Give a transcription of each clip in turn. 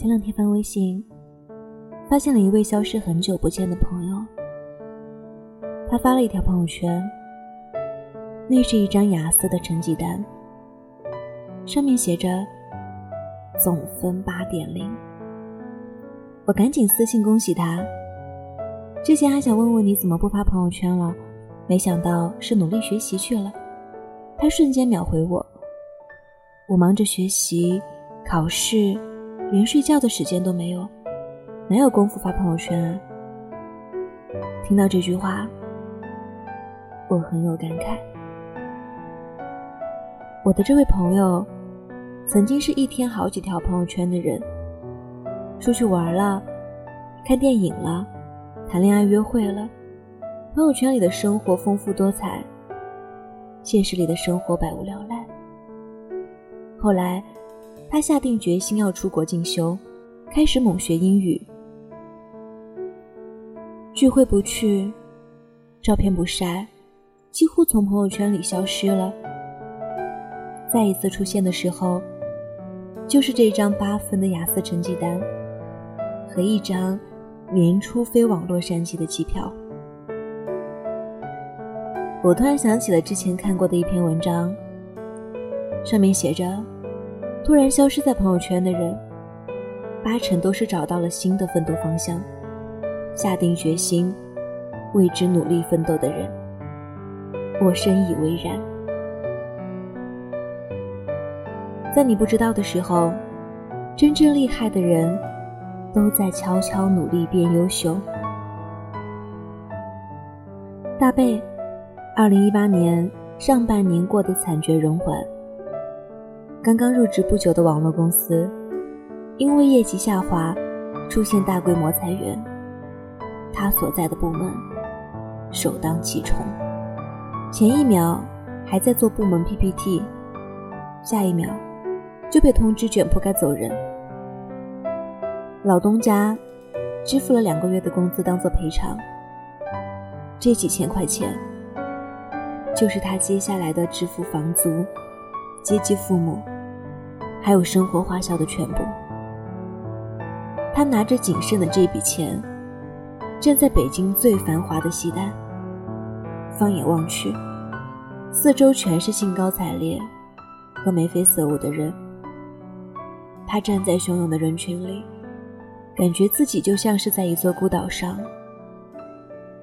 前两天翻微信，发现了一位消失很久不见的朋友。他发了一条朋友圈，那是一张雅思的成绩单，上面写着总分八点零。我赶紧私信恭喜他。之前还想问问你怎么不发朋友圈了，没想到是努力学习去了。他瞬间秒回我：“我忙着学习、考试，连睡觉的时间都没有，哪有功夫发朋友圈啊？”听到这句话，我很有感慨。我的这位朋友，曾经是一天好几条朋友圈的人，出去玩了，看电影了。谈恋爱、约会了，朋友圈里的生活丰富多彩，现实里的生活百无聊赖。后来，他下定决心要出国进修，开始猛学英语。聚会不去，照片不晒，几乎从朋友圈里消失了。再一次出现的时候，就是这张八分的雅思成绩单和一张。年初飞往洛杉矶的机票，我突然想起了之前看过的一篇文章，上面写着：突然消失在朋友圈的人，八成都是找到了新的奋斗方向，下定决心为之努力奋斗的人。我深以为然。在你不知道的时候，真正厉害的人。都在悄悄努力变优秀。大贝，二零一八年上半年过得惨绝人寰。刚刚入职不久的网络公司，因为业绩下滑，出现大规模裁员。他所在的部门首当其冲，前一秒还在做部门 PPT，下一秒就被通知卷铺盖走人。老东家支付了两个月的工资当做赔偿，这几千块钱就是他接下来的支付房租、接济父母，还有生活花销的全部。他拿着仅剩的这笔钱，站在北京最繁华的西单，放眼望去，四周全是兴高采烈和眉飞色舞的人。他站在汹涌的人群里。感觉自己就像是在一座孤岛上，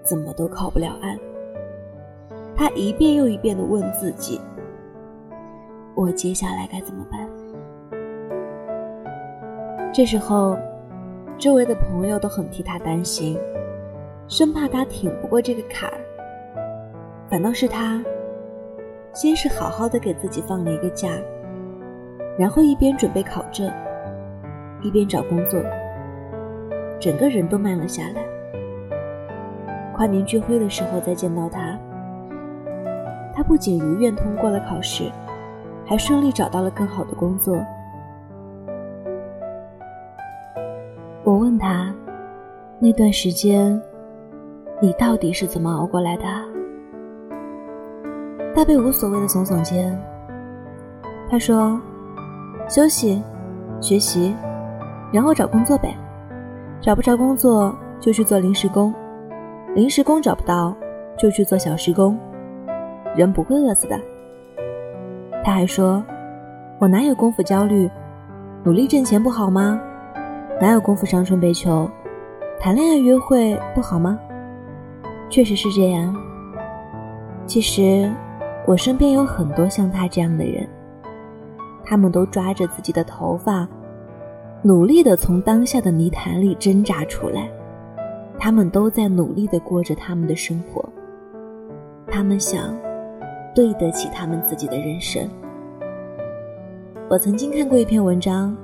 怎么都靠不了岸。他一遍又一遍地问自己：“我接下来该怎么办？”这时候，周围的朋友都很替他担心，生怕他挺不过这个坎儿。反倒是他，先是好好的给自己放了一个假，然后一边准备考证，一边找工作。整个人都慢了下来。跨年聚会的时候再见到他，他不仅如愿通过了考试，还顺利找到了更好的工作。我问他，那段时间你到底是怎么熬过来的？大贝无所谓的耸耸肩，他说：“休息，学习，然后找工作呗。”找不着工作就去做临时工，临时工找不到就去做小时工，人不会饿死的。他还说：“我哪有功夫焦虑？努力挣钱不好吗？哪有功夫伤春悲秋？谈恋爱约会不好吗？”确实是这样。其实我身边有很多像他这样的人，他们都抓着自己的头发。努力的从当下的泥潭里挣扎出来，他们都在努力的过着他们的生活。他们想对得起他们自己的人生。我曾经看过一篇文章，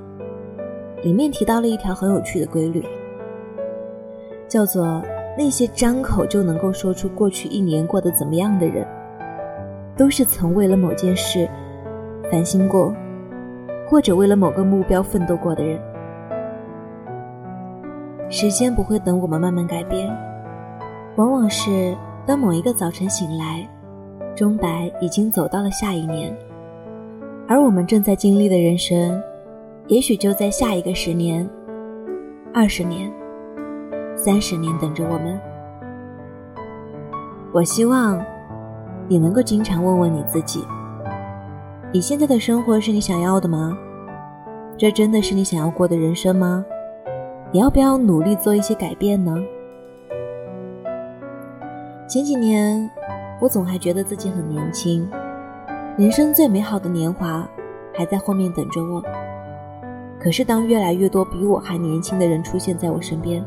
里面提到了一条很有趣的规律，叫做那些张口就能够说出过去一年过得怎么样的人，都是曾为了某件事烦心过。或者为了某个目标奋斗过的人，时间不会等我们慢慢改变，往往是当某一个早晨醒来，钟摆已经走到了下一年，而我们正在经历的人生，也许就在下一个十年二十年、三十年等着我们。我希望你能够经常问问你自己：你现在的生活是你想要的吗？这真的是你想要过的人生吗？你要不要努力做一些改变呢？前几年，我总还觉得自己很年轻，人生最美好的年华还在后面等着我。可是，当越来越多比我还年轻的人出现在我身边，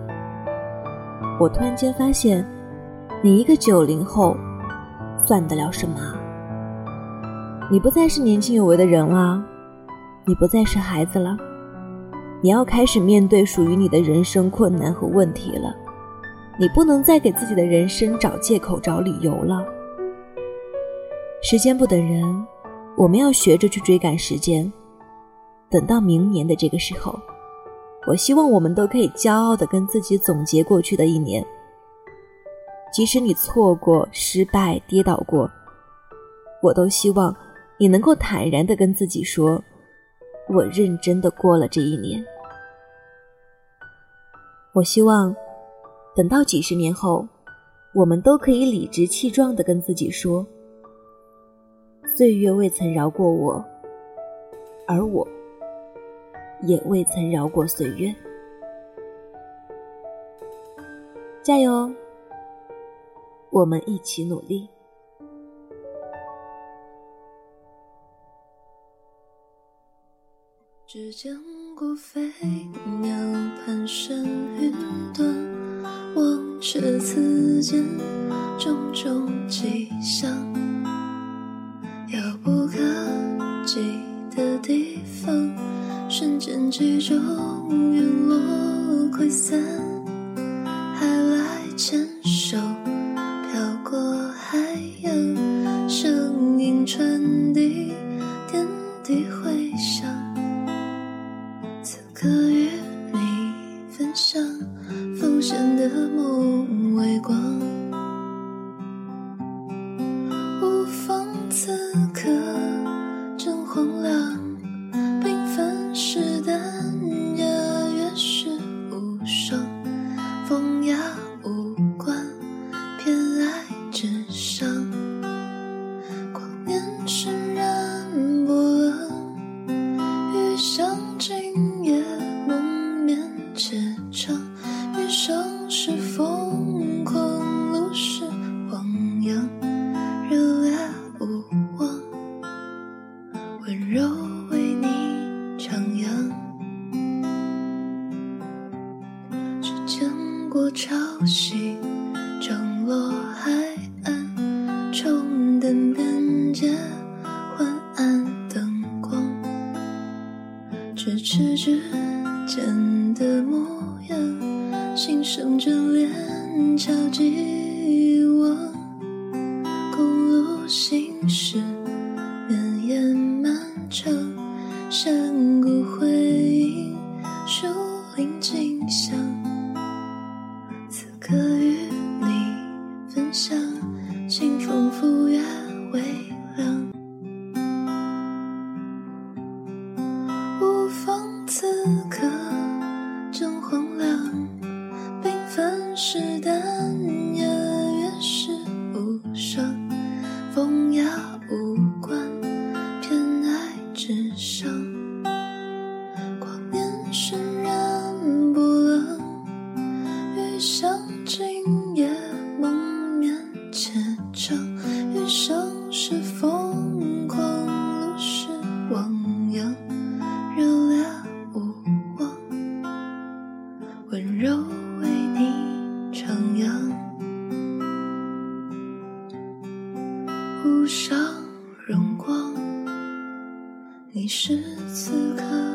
我突然间发现。你一个九零后，算得了什么？你不再是年轻有为的人了，你不再是孩子了，你要开始面对属于你的人生困难和问题了。你不能再给自己的人生找借口、找理由了。时间不等人，我们要学着去追赶时间。等到明年的这个时候，我希望我们都可以骄傲的跟自己总结过去的一年。即使你错过、失败、跌倒过，我都希望你能够坦然的跟自己说：“我认真的过了这一年。”我希望等到几十年后，我们都可以理直气壮的跟自己说：“岁月未曾饶过我，而我也未曾饶过岁月。”加油！我们一起努力。只见过飞鸟盘旋云端，望却此间种种迹象。潮是，绵延漫长，山谷回应，树林景象。可与你分享，清风拂月微凉。无风此刻上荣光，你是此刻。